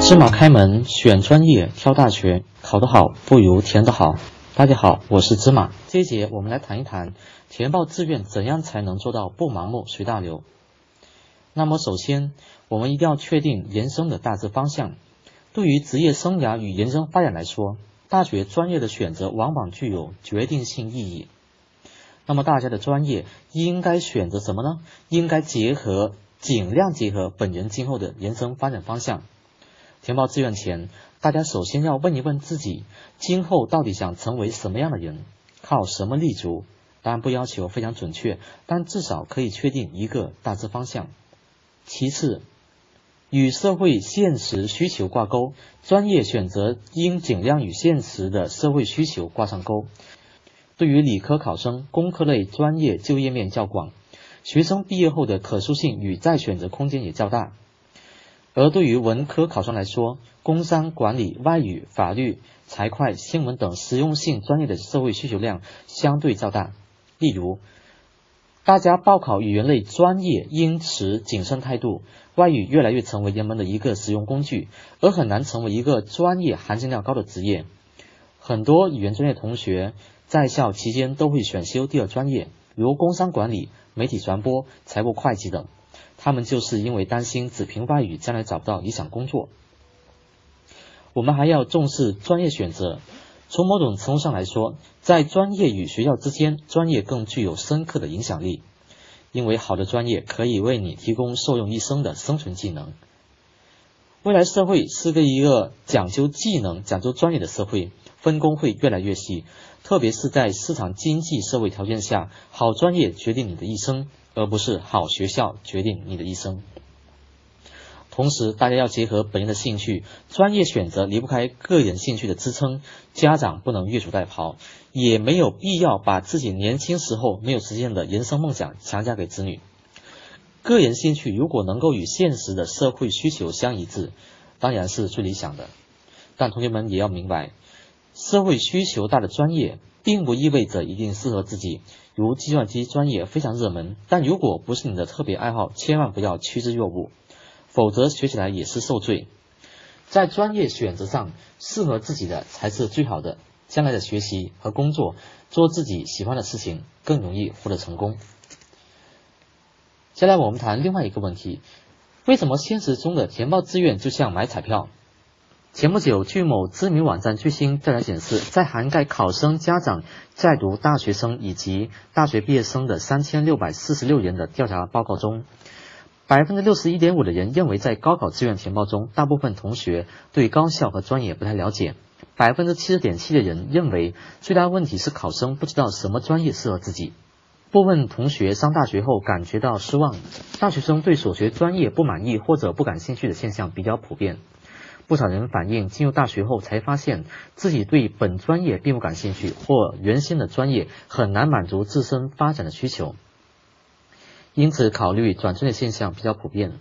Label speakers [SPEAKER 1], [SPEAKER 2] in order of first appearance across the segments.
[SPEAKER 1] 芝麻开门，选专业，挑大学，考得好不如填得好。大家好，我是芝麻。这一节我们来谈一谈填报志愿怎样才能做到不盲目随大流。那么首先，我们一定要确定人生的大致方向。对于职业生涯与人生发展来说，大学专业的选择往往具有决定性意义。那么大家的专业应该选择什么呢？应该结合，尽量结合本人今后的人生发展方向。填报志愿前，大家首先要问一问自己，今后到底想成为什么样的人，靠什么立足？当然不要求非常准确，但至少可以确定一个大致方向。其次，与社会现实需求挂钩，专业选择应尽量与现实的社会需求挂上钩。对于理科考生，工科类专业就业面较广，学生毕业后的可塑性与再选择空间也较大；而对于文科考生来说，工商管理、外语、法律、财会、新闻等实用性专业的社会需求量相对较大。例如，大家报考语言类专业应持谨慎态度，外语越来越成为人们的一个使用工具，而很难成为一个专业含金量高的职业。很多语言专业同学。在校期间都会选修第二专业，如工商管理、媒体传播、财务会计等。他们就是因为担心只凭外语将来找不到理想工作。我们还要重视专业选择。从某种程度上来说，在专业与学校之间，专业更具有深刻的影响力。因为好的专业可以为你提供受用一生的生存技能。未来社会是个一个讲究技能、讲究专业的社会，分工会越来越细。特别是在市场经济社会条件下，好专业决定你的一生，而不是好学校决定你的一生。同时，大家要结合本人的兴趣，专业选择离不开个人兴趣的支撑。家长不能越俎代庖，也没有必要把自己年轻时候没有实现的人生梦想强加给子女。个人兴趣如果能够与现实的社会需求相一致，当然是最理想的。但同学们也要明白。社会需求大的专业，并不意味着一定适合自己。如计算机专业非常热门，但如果不是你的特别爱好，千万不要趋之若鹜，否则学起来也是受罪。在专业选择上，适合自己的才是最好的。将来的学习和工作，做自己喜欢的事情，更容易获得成功。接下来我们谈另外一个问题：为什么现实中的填报志愿就像买彩票？前不久，据某知名网站最新调查显示，在涵盖考生、家长、在读大学生以及大学毕业生的三千六百四十六人的调查报告中，百分之六十一点五的人认为，在高考志愿填报中，大部分同学对高校和专业不太了解；百分之七十点七的人认为，最大问题是考生不知道什么专业适合自己。部分同学上大学后感觉到失望，大学生对所学专业不满意或者不感兴趣的现象比较普遍。不少人反映，进入大学后才发现自己对本专业并不感兴趣，或原先的专业很难满足自身发展的需求，因此考虑转专业现象比较普遍。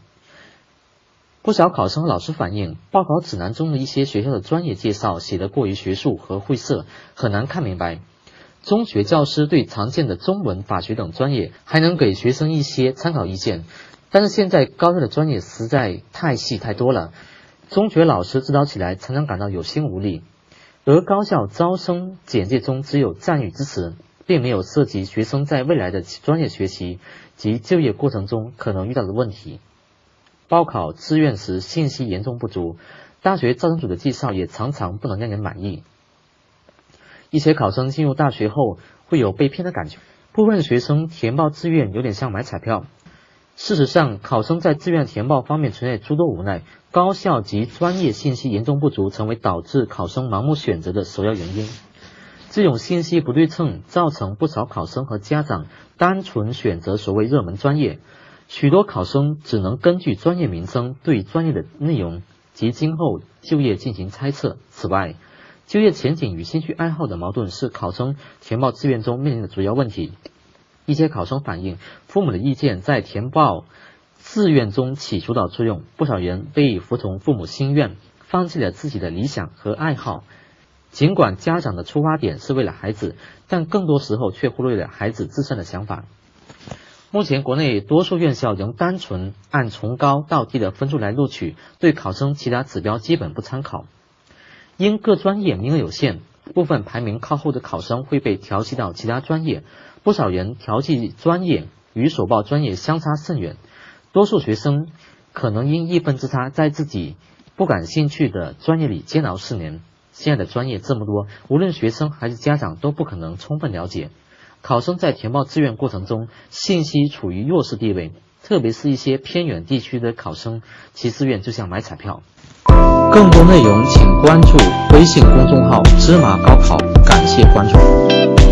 [SPEAKER 1] 不少考生和老师反映，报考指南中的一些学校的专业介绍写得过于学术和晦涩，很难看明白。中学教师对常见的中文、法学等专业还能给学生一些参考意见，但是现在高校的专业实在太细太多了。中学老师指导起来常常感到有心无力，而高校招生简介中只有赞誉之词，并没有涉及学生在未来的专业学习及就业过程中可能遇到的问题。报考志愿时信息严重不足，大学招生组的介绍也常常不能让人满意。一些考生进入大学后会有被骗的感觉，部分学生填报志愿有点像买彩票。事实上，考生在志愿填报方面存在诸多无奈，高校及专业信息严重不足，成为导致考生盲目选择的首要原因。这种信息不对称，造成不少考生和家长单纯选择所谓热门专业，许多考生只能根据专业名称对专业的内容及今后就业进行猜测。此外，就业前景与兴趣爱好的矛盾是考生填报志愿中面临的主要问题。一些考生反映，父母的意见在填报志愿中起主导作用，不少人被服从父母心愿，放弃了自己的理想和爱好。尽管家长的出发点是为了孩子，但更多时候却忽略了孩子自身的想法。目前国内多数院校仍单纯按从高到低的分数来录取，对考生其他指标基本不参考。因各专业名额有限，部分排名靠后的考生会被调剂到其他专业，不少人调剂专业与所报专业相差甚远。多数学生可能因一分之差，在自己不感兴趣的专业里煎熬四年。现在的专业这么多，无论学生还是家长都不可能充分了解。考生在填报志愿过程中，信息处于弱势地位，特别是一些偏远地区的考生，其志愿就像买彩票。更多内容请关注微信公众号“芝麻高考”，感谢关注。